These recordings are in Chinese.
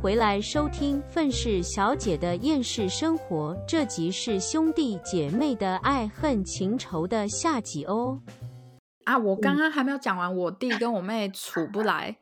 回来收听《愤世小姐的厌世生活》，这集是兄弟姐妹的爱恨情仇的下集哦。啊，我刚刚还没有讲完，我弟跟我妹处不来，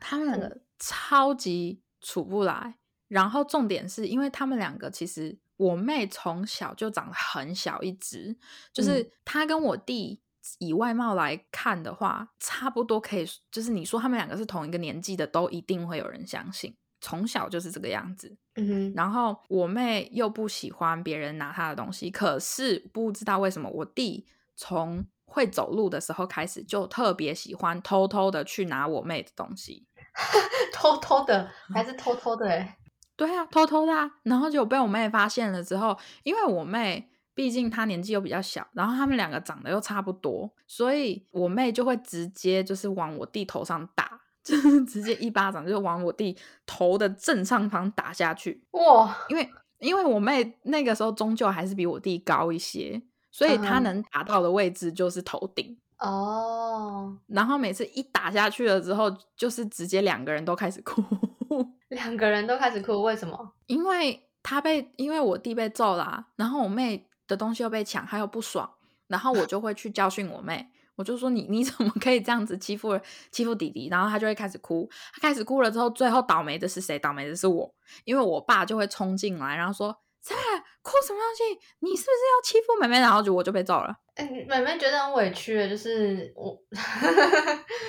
他们两个超级处不来。然后重点是因为他们两个其实我妹从小就长得很小一只，就是她跟我弟。以外貌来看的话，差不多可以，就是你说他们两个是同一个年纪的，都一定会有人相信。从小就是这个样子，嗯哼。然后我妹又不喜欢别人拿她的东西，可是不知道为什么，我弟从会走路的时候开始，就特别喜欢偷偷的去拿我妹的东西，偷偷的还是偷偷的？哎，对啊，偷偷的啊。然后就被我妹发现了之后，因为我妹。毕竟她年纪又比较小，然后他们两个长得又差不多，所以我妹就会直接就是往我弟头上打，就是直接一巴掌就往我弟头的正上方打下去。哇！因为因为我妹那个时候终究还是比我弟高一些，所以她能打到的位置就是头顶。哦。然后每次一打下去了之后，就是直接两个人都开始哭。两个人都开始哭，为什么？因为他被因为我弟被揍了，然后我妹。的东西又被抢，他又不爽，然后我就会去教训我妹，我就说你你怎么可以这样子欺负欺负弟弟？然后他就会开始哭，他开始哭了之后，最后倒霉的是谁？倒霉的是我，因为我爸就会冲进来，然后说在哭什么东西？你是不是要欺负妹妹？然后就我就被揍了。哎，妹妹觉得很委屈，就是我，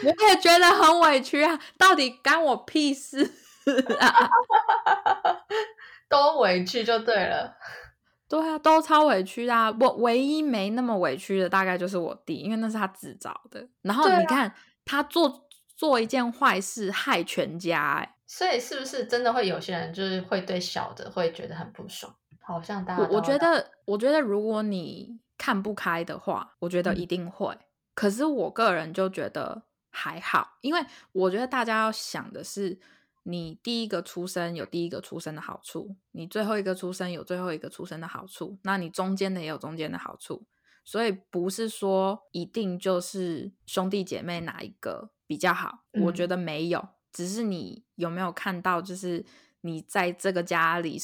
我也觉得很委屈啊，到底干我屁事啊？都委屈就对了。对啊，都超委屈啊。我唯一没那么委屈的，大概就是我弟，因为那是他自找的。然后你看他做做一件坏事，害全家。哎，所以是不是真的会有些人就是会对小的会觉得很不爽？好像大家我觉得，我觉得如果你看不开的话，我觉得一定会。可是我个人就觉得还好，因为我觉得大家要想的是。你第一个出生有第一个出生的好处，你最后一个出生有最后一个出生的好处，那你中间的也有中间的好处，所以不是说一定就是兄弟姐妹哪一个比较好，我觉得没有，只是你有没有看到，就是你在这个家里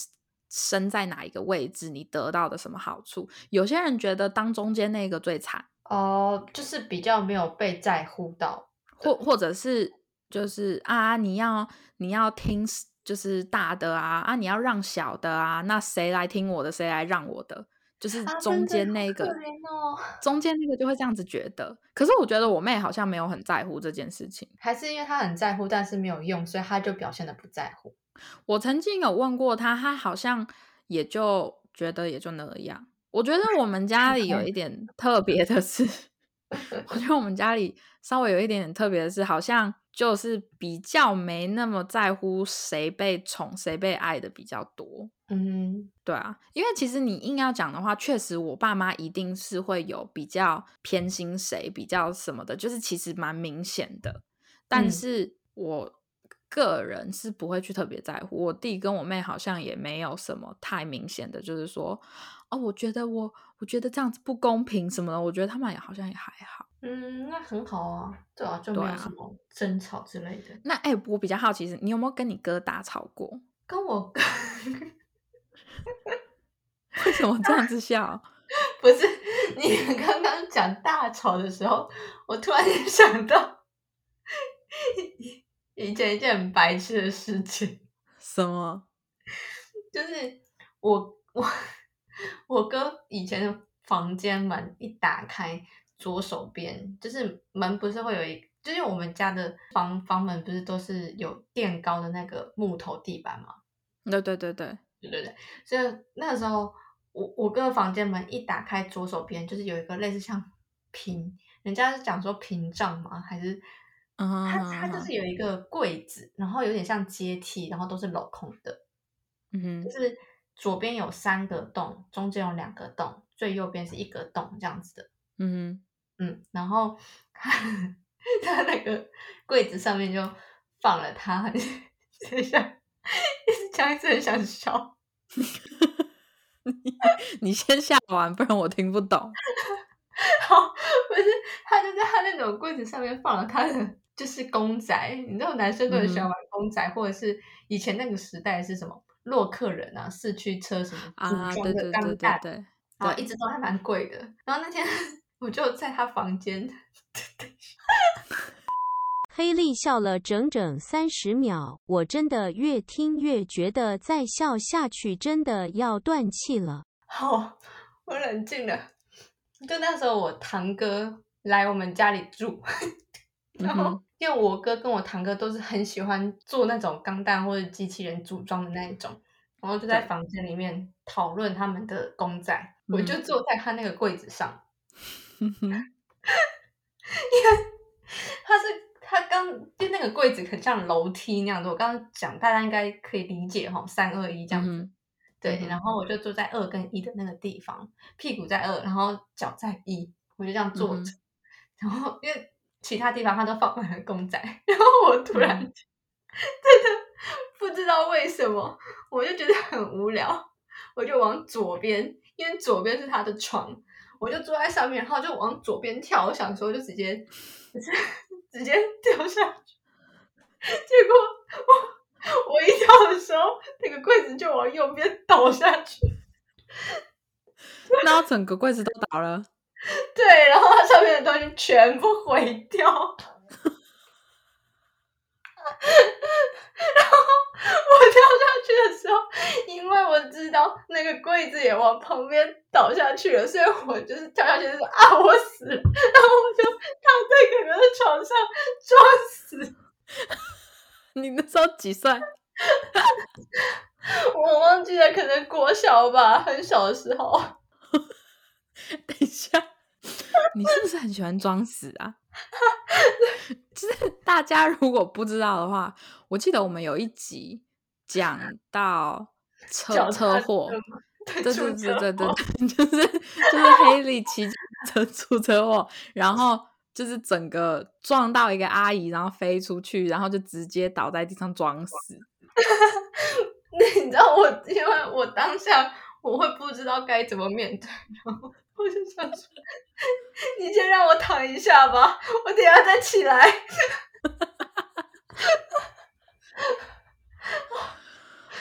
生在哪一个位置，你得到的什么好处？有些人觉得当中间那个最惨哦，就是比较没有被在乎到，或或者是。就是啊，你要你要听，就是大的啊啊，你要让小的啊，那谁来听我的，谁来让我的？就是中间那个，中间那个就会这样子觉得。可是我觉得我妹好像没有很在乎这件事情，还是因为她很在乎，但是没有用，所以她就表现的不在乎。我曾经有问过她，她好像也就觉得也就那样。我觉得我们家里有一点特别的是，我觉得我们家里稍微有一点点特别的是，好像。就是比较没那么在乎谁被宠谁被爱的比较多，嗯，对啊，因为其实你硬要讲的话，确实我爸妈一定是会有比较偏心谁，比较什么的，就是其实蛮明显的。但是我个人是不会去特别在乎，我弟跟我妹好像也没有什么太明显的，就是说，哦，我觉得我我觉得这样子不公平什么的，我觉得他们也好像也还好。嗯，那很好啊，对啊，就没有什么争吵之类的。那哎，我比较好奇是，你有没有跟你哥打吵过？跟我哥？为什么这样子笑？不是你刚刚讲大吵的时候，我突然间想到以前一件很白痴的事情。什么？就是我我我哥以前的房间门一打开。左手边就是门，不是会有一，就是我们家的房房门不是都是有垫高的那个木头地板吗？对对对对对对对，所以那个时候我我哥房间门一打开，左手边就是有一个类似像屏，人家是讲说屏障吗？还是它它就是有一个柜子，然后有点像阶梯，然后都是镂空的，嗯哼，就是左边有三个洞，中间有两个洞，最右边是一个洞这样子的，嗯哼。嗯，然后 他那个柜子上面就放了他，很想一直讲一直很想笑。你你先下完，不然我听不懂。好，不是他就在他那种柜子上面放了他的就是公仔，你知道男生都很喜欢嗯玩公仔，或者是以前那个时代是什么洛克人啊、四驱车什么组啊，装的对对对对钢弹，对，然后一直都还蛮贵的。然后那天我就在他房间，黑莉笑了整整三十秒，我真的越听越觉得再笑下去真的要断气了。好，我冷静了。就那时候我堂哥来我们家里住，然后因为我哥跟我堂哥都是很喜欢做那种钢弹或者机器人组装的那一种，然后就在房间里面讨论他们的公仔，我嗯就坐在他那个柜子上，嗯哼，他是他刚就那个柜子很像楼梯那样子，我刚刚讲大家应该可以理解哈，三二一这样子。嗯对，嗯然后我就坐在二跟一的那个地方，屁股在二，然后脚在一，我就这样坐着。嗯然后因为其他地方他都放满了公仔，然后我突然、嗯 真的不知道为什么，我就觉得很无聊，我就往左边，因为左边是他的床，我就坐在上面，然后就往左边跳，我想说就直接就是直接掉下去，结果我我一跳的时候，那个柜子就往右边倒下去。然后整个柜子都倒了。对，然后它上面的东西全部毁掉。然后 我跳下去的时候，因为我知道那个柜子也往旁边倒下去了，所以我就是跳下去就说啊，我死了，然后我就躺在哥哥的床上装死。你那时候几岁？我忘记了，可能国小吧，很小的时候。等一下，你是不是很喜欢装死啊？就是大家如果不知道的话，我记得我们有一集讲到车车祸对对对对对就是就是黑莉骑车 出车祸，然后就是整个撞到一个阿姨，然后飞出去，然后就直接倒在地上装死。那你知道我，因为我当下我会不知道该怎么面对，然后我就想说，你先让我躺一下吧，我等下再起来。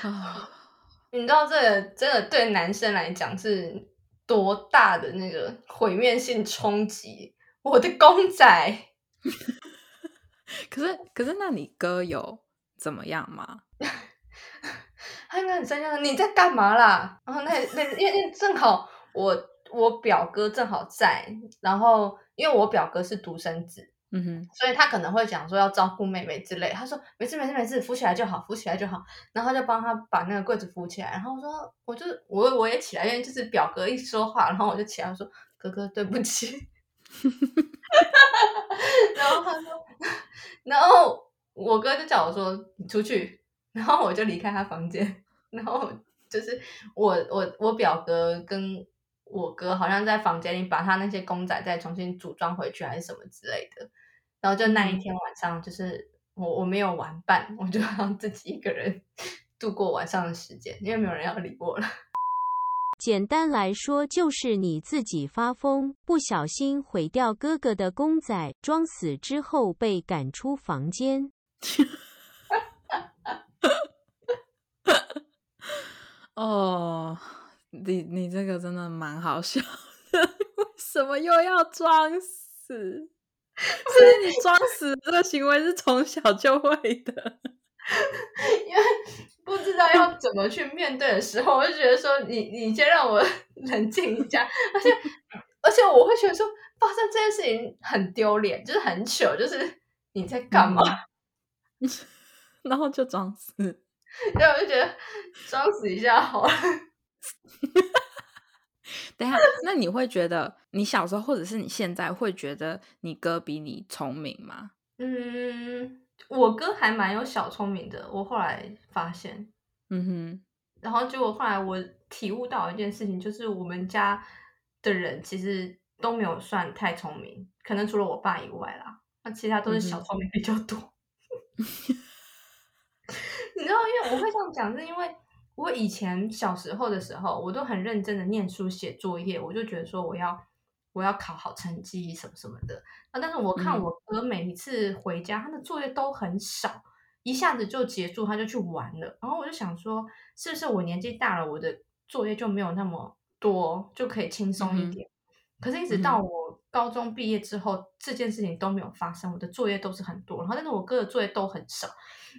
啊，你知道这个真的对男生来讲是多大的那个毁灭性冲击？我的公仔，可是可是，那你哥有怎么样吗？他应该很生气说，你在干嘛啦？然后那那因为正好我我表哥正好在，然后因为我表哥是独生子，嗯哼，所以他可能会讲说要照顾妹妹之类。他说没事没事没事，扶起来就好，扶起来就好。然后就帮他把那个柜子扶起来。然后我说我就我我也起来，因为就是表哥一说话，然后我就起来我说哥哥对不起。然后他说，然后我哥就叫我说你出去，然后我就离开他房间。然后就是我我我表哥跟我哥好像在房间里把他那些公仔再重新组装回去，还是什么之类的。然后就那一天晚上，就是我我没有玩伴，我就让自己一个人度过晚上的时间，因为没有人要理我了。简单来说，就是你自己发疯，不小心毁掉哥哥的公仔，装死之后被赶出房间。哦，你你这个真的蛮好笑的，为什么又要装死？所以你装死这个行为是从小就会的。因为不知道要怎么去面对的时候，我就觉得说你你先让我 冷静一下，而且 而且我会觉得说发生这件事情很丢脸，就是很糗，就是你在干嘛？然后就装死。所以我就觉得装死一下好了。等一下，那你会觉得你小时候或者是你现在会觉得你哥比你聪明吗？嗯，我哥还蛮有小聪明的，我后来发现，嗯哼，然后结果后来我体悟到一件事情，就是我们家的人其实都没有算太聪明，可能除了我爸以外啦，那其他都是小聪明比较多。你知道，因为我会这样讲，是因为我以前小时候的时候，我都很认真的念书写作业，我就觉得说我要我要考好成绩什么什么的。啊，但是我看嗯我哥每一次回家，他的作业都很少，一下子就结束，他就去玩了。然后我就想说，是不是我年纪大了，我的作业就没有那么多，就可以轻松一点？可是，一直到我高中毕业之后，这件事情都没有发生，我的作业都是很多，然后但是我哥的作业都很少。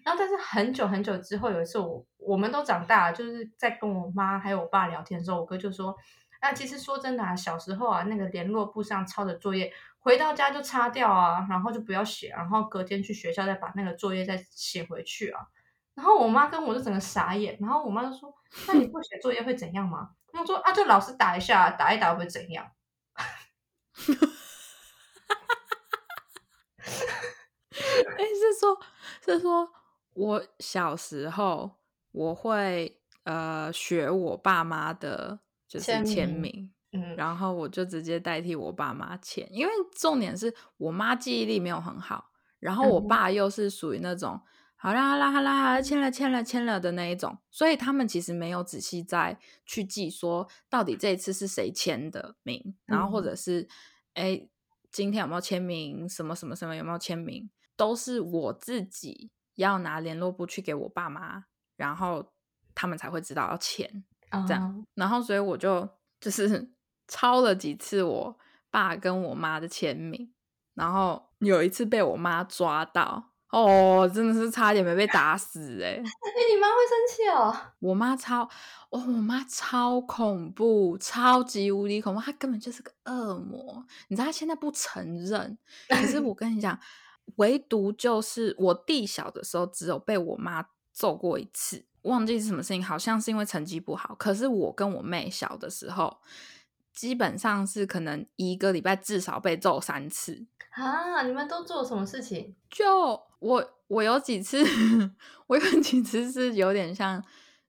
然后，但是很久很久之后，有一次我我们都长大了，就是在跟我妈还有我爸聊天的时候，我哥就说：“啊，其实说真的啊，小时候啊，那个联络簿上抄的作业，回到家就擦掉啊，然后就不要写，然后隔天去学校再把那个作业再写回去啊。”然后我妈跟我就整个傻眼，然后我妈就说：“那你不写作业会怎样吗？”我说：“啊，就老师打一下，打一打会怎样？”哎，是说，是说我小时候我会呃学我爸妈的，就是签签名名，嗯，然。后我就直接代替我爸妈签，因为重点是我妈记忆力没有很好，然后我爸又是属于那种好啦好啦好啦好啦签了签了签了的那一种，所以他们其实没有仔细再去记说到底这一次是谁签的名，然后或嗯。者是哎今天有没有签名，什么什么什么有没有签名，都是我自己要拿联络簿去给我爸妈，然后他们才会知道要签。这样啊然后所以我就就是 抄了几次我爸跟我妈的签名，然后有一次被我妈抓到，哦，真的是差点没被打死哎、哎、你妈会生气哦？我妈超，哦，我妈超恐怖，超级无敌恐怖，她根本就是个恶魔。你知道她现在不承认，可是我跟你讲，唯独就是我弟小的时候，只有被我妈揍过一次，忘记是什么事情，好像是因为成绩不好。可是我跟我妹小的时候，基本上是可能一个礼拜至少被揍三次。啊，你们都做了什么事情？就我我有几次，我有几次是有点像，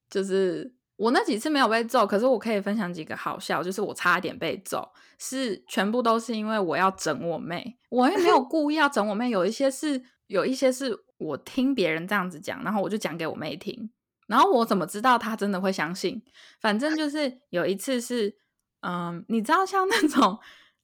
就是我那几次没有被揍，可是我可以分享几个好笑，就是我差一点被揍，是全部都是因为我要整我妹，我也没有 故意要整我妹，有一些是有一些是我听别人这样子讲，然后我就讲给我妹听，然后我怎么知道她真的会相信？反正就是有一次是，嗯，你知道像那种。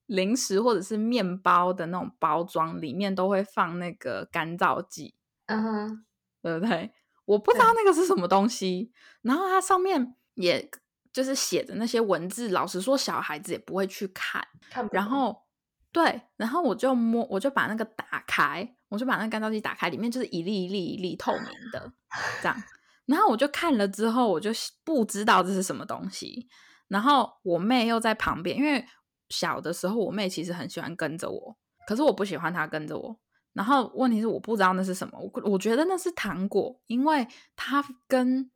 零食或者是面包的那种包装里面都会放那个干燥剂，嗯哼，对不对？我不知道那个是什么东西，然后它上面也就是写的那些文字，老实说，小孩子也不会去看。看不然后对，然后我就摸，我就把那个打开，我就把那个干燥剂打开，里面就是一粒一粒一粒透明的 这样。然后我就看了之后，我就不知道这是什么东西。然后我妹又在旁边，因为小的时候我妹其实很喜欢跟着我，可是我不喜欢她跟着我。然后问题是我不知道那是什么，我我觉得那是糖果，因为它跟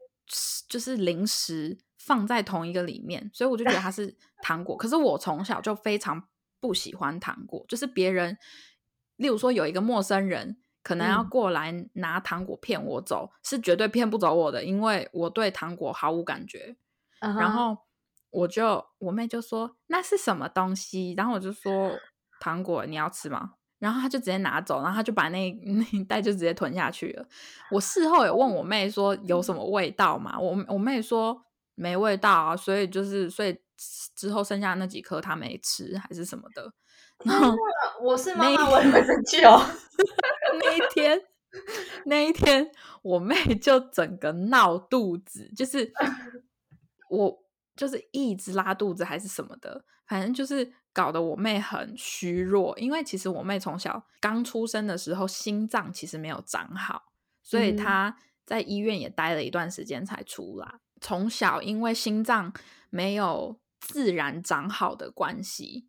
就是零食放在同一个里面，所以我就觉得它是 糖果。可是我从小就非常不喜欢糖果，就是别人，例如说有一个陌生人可能要嗯过来拿糖果骗我走，是绝对骗不走我的，因为我对糖果毫无感觉。然后我就我妹就说那是什么东西，然后我就说 糖果你要吃吗？然后她就直接拿走，然后她就把那 那一袋就直接吞下去了。我事后也问我妹说 有什么味道嘛？我我妹说没味道啊，所以就是所以之后剩下那几颗她没吃还是什么的。然后我是妈那妈，我也会生气哦。那一天，那一天我妹就整个闹肚子，就是我就是一直拉肚子还是什么的，反正就是搞得我妹很虚弱。因为其实我妹从小刚出生的时候心脏其实没有长好，所以嗯她在医院也待了一段时间才出来。从小因为心脏没有自然长好的关系，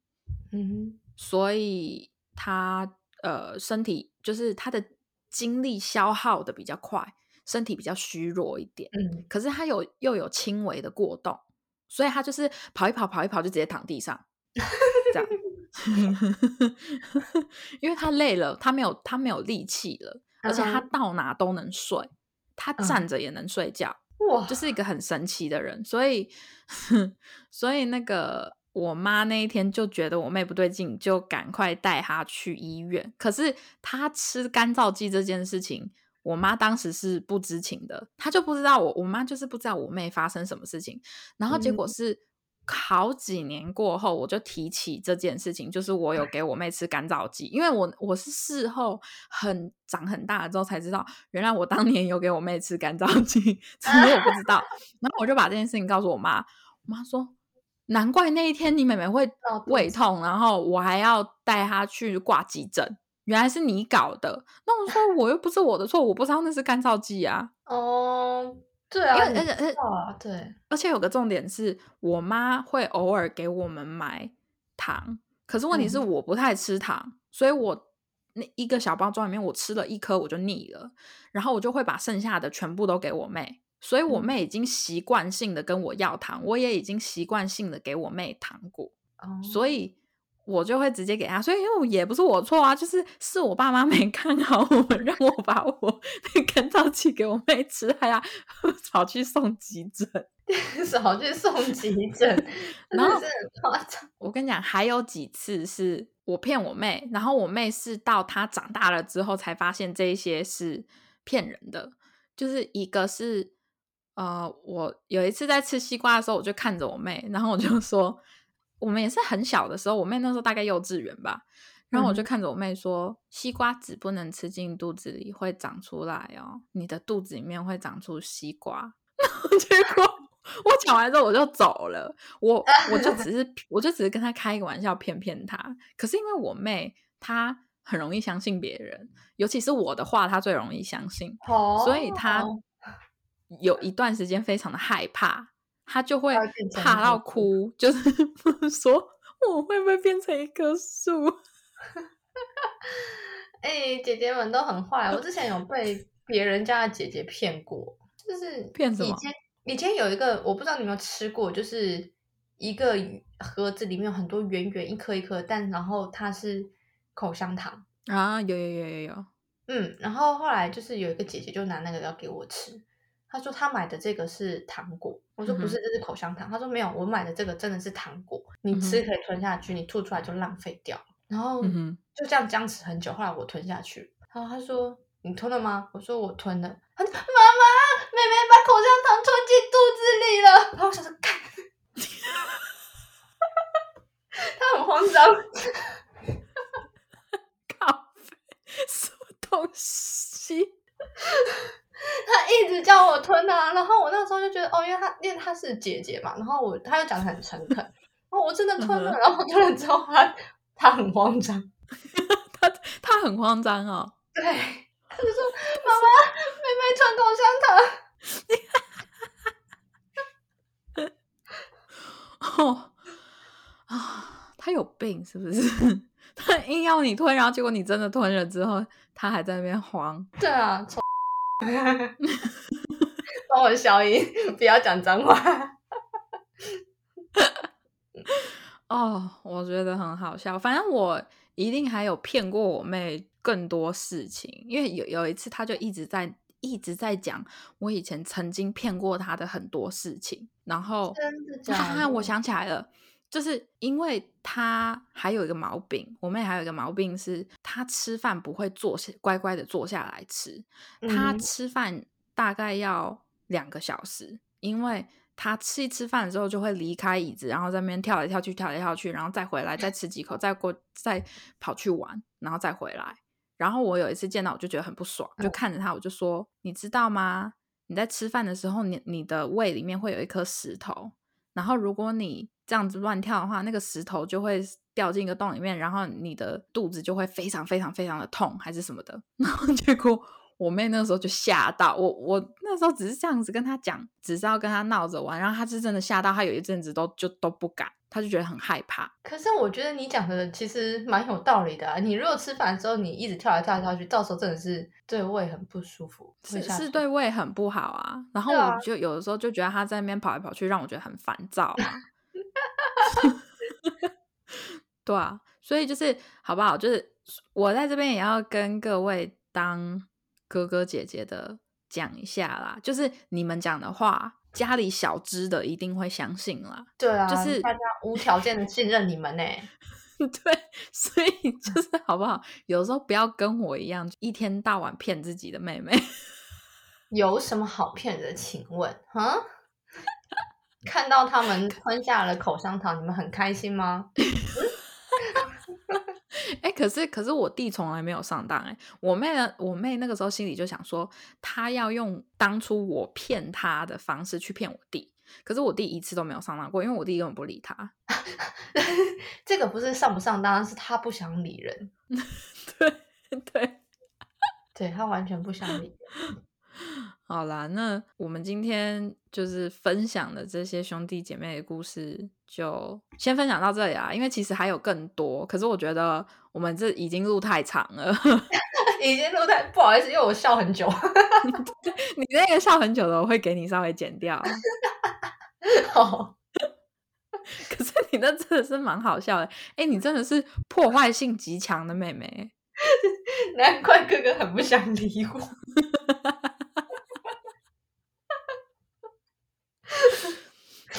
嗯所以她呃身体就是她的精力消耗的比较快，身体比较虚弱一点。嗯，可是她有又有轻微的过动，所以他就是跑一跑跑一跑就直接躺地上，这样，因为他累了，他没有他没有力气了，而且他到哪都能睡，他嗯站着也能睡觉。哇，就是一个很神奇的人，所以 所以那个我妈那一天就觉得我妹不对劲，就赶快带她去医院。可是她吃干燥剂这件事情，我妈当时是不知情的，她就不知道我我妈就是不知道我妹发生什么事情，然后结果嗯是。好几年过后，我就提起这件事情，就是我有给我妹吃干燥剂，因为我我是事后很长很大了之后才知道，原来我当年有给我妹吃干燥剂，只是我不知道。然后我就把这件事情告诉我妈，我妈说，难怪那一天你妹妹会胃痛，然后我还要带她去挂急诊，原来是你搞的。那我说我又不是我的错，我不知道那是干燥剂啊。哦。对啊，而且而且对，而且有个重点是我妈会偶尔给我们买糖，可是问题是我不太吃糖，所以我那一个小包装里面我吃了一颗我就腻了，然后我就会把剩下的全部都给我妹，所以我妹已经习惯性的跟我要糖，我也已经习惯性的给我妹糖果，所以。我就会直接给他，所以因为也不是我错啊，就是是我爸妈 没看好我们，让我把我那干燥剂给我妹吃，还要 跑去送急诊，跑去送急诊，然后我跟你讲，还有几次是我骗我妹，然后我妹是到她长大了之后才发现这一些是骗人的，就是一个是呃，我有一次在吃西瓜的时候，我就看着我妹，然后我就说。我们也是很小的时候，我妹那时候大概幼稚园吧，然后我就看着我妹说：“西瓜籽不能吃进肚子里，会长出来哦，你的肚子里面会长出西瓜。”结果我讲完之后我就走了，我 我就只是我就只是跟她开一个玩笑骗骗她。可是因为我妹她很容易相信别人，尤其是我的话，她最容易相信，所以她有一段时间非常的害怕。他就会怕到哭，就是 说我会不会变成一棵树？哎，姐姐们都很坏。我之前有被别人家的姐姐骗过，就是骗什么？以前以前有一个，我不知道你有没有吃过，就是一个盒子里面有很多圆圆一颗一颗，但然后它是口香糖啊，有有有有有。嗯，然后后来就是有一个姐姐就拿那个要给我吃。他说他买的这个是糖果，我说不是，这是口香糖。他说没有，我买的这个真的是糖果，你吃可以吞下去，你吐出来就浪费掉。然后就这样僵持很久，后来我吞下去。然后他说你吞了吗？我说我吞了。他说妈妈，妹妹把口香糖吞进肚子里了。然后我想说，看，他很慌张，咖啡，什么东西？吞啊，然后我那时候就觉得哦，因为他因为他是姐姐嘛，然后我他又讲的很诚恳，然后我真的吞了，然后吞了之后他他很慌张，他他很慌张哦，对，他就说妈妈妹妹吞口香糖，哦啊，他有病是不是？他硬要你吞，然后结果你真的吞了之后，他还在那边慌，对啊。帮我消音，不要讲脏话。哦，我觉得很好笑。反正我一定还有骗过我妹更多事情，因为有有一次，她就一直在一直在讲我以前曾经骗过她的很多事情。然后，哈哈，我想起来了。就是因为她还有一个毛病，我妹还有一个毛病是，她吃饭不会坐下乖乖的坐下来吃，她吃饭大概要两个小时，因为他吃一吃饭之后就会离开椅子，然后在那边跳来跳去，跳来跳去，然后再回来，再吃几口，再过再跑去玩，然后再回来。然后我有一次见到，我就觉得很不爽，就看着他，我就说：“你知道吗？你在吃饭的时候，你你的胃里面会有一颗石头，然后如果你……”这样子乱跳的话，那个石头就会掉进一个洞里面，然后你的肚子就会非常非常非常的痛，还是什么的。然后结果我妹那个时候就吓到我，我那时候只是这样子跟她讲，只是要跟她闹着玩，然后她是真的吓到，她有一阵子都就都不敢，她就觉得很害怕。可是我觉得你讲的其实蛮有道理的。你如果吃饭的时候你一直跳来跳去，到时候真的是对胃很不舒服，是是对胃很不好啊。然后我就有的时候就觉得她在那边跑来跑去，让我觉得很烦躁啊。对啊，所以就是好不好？就是我在这边也要跟各位当哥哥姐姐的讲一下啦。就是你们讲的话，家里小只的一定会相信啦。对啊，就是大家无条件的信任你们呢。对，所以就是好不好？有时候不要跟我一样，一天到晚骗自己的妹妹。有什么好骗的？请问，哈？看到他们吞下了口香糖，你们很开心吗？哎、可是可是我弟从来没有上当哎、我妹呢，我妹那个时候心里就想说，她要用当初我骗她的方式去骗我弟，可是我弟一次都没有上当过，因为我弟根本不理他。这个不是上不上当，是他不想理人，对 对，对他完全不想理人。好啦，那我们今天就是分享的这些兄弟姐妹的故事，就先分享到这里啊。因为其实还有更多，可是我觉得我们这已经录太长了。已经录太不好意思，因为我笑很久。你那个笑很久的，我会给你稍微剪掉。好，可是你那真的是蛮好笑的，哎、你真的是破坏性极强的妹妹。难怪哥哥很不想理我。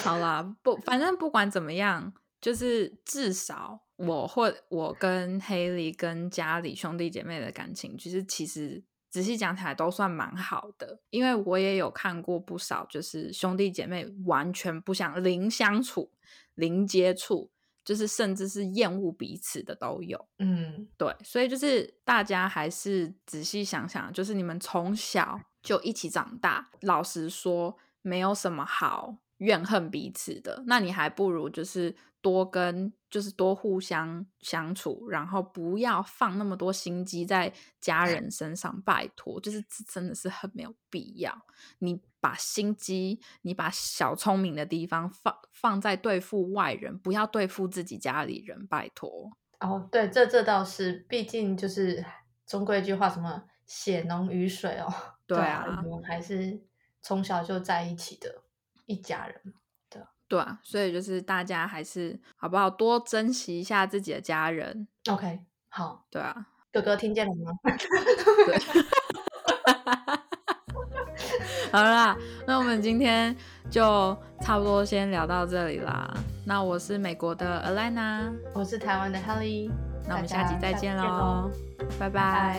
好啦，不，反正不管怎么样，就是至少我或我跟黑莉跟家里兄弟姐妹的感情，就是其实仔细讲起来都算蛮好的，因为我也有看过不少，就是兄弟姐妹完全不想零相处、零接触，就是甚至是厌恶彼此的都有。嗯，对，所以就是大家还是仔细想想，就是你们从小就一起长大，老实说，没有什么好怨恨彼此的。那你还不如就是多跟，就是多互相相处，然后不要放那么多心机在家人身上，拜托，就是这真的是很没有必要。你把心机，你把小聪明的地方放放在对付外人，不要对付自己家里人，拜托。哦，对，这这倒是，毕竟就是中国一句话，什么血浓于水哦。对啊，啊我们还是从小就在一起的一家人。对啊，所以就是大家还是好不好多珍惜一下自己的家人，OK，好，对啊，哥哥听见了吗？对。好啦，那我们今天就差不多先聊到这里啦。那我是美国的 Alana，我是台湾的 Helly，那我们下集再见喽拜拜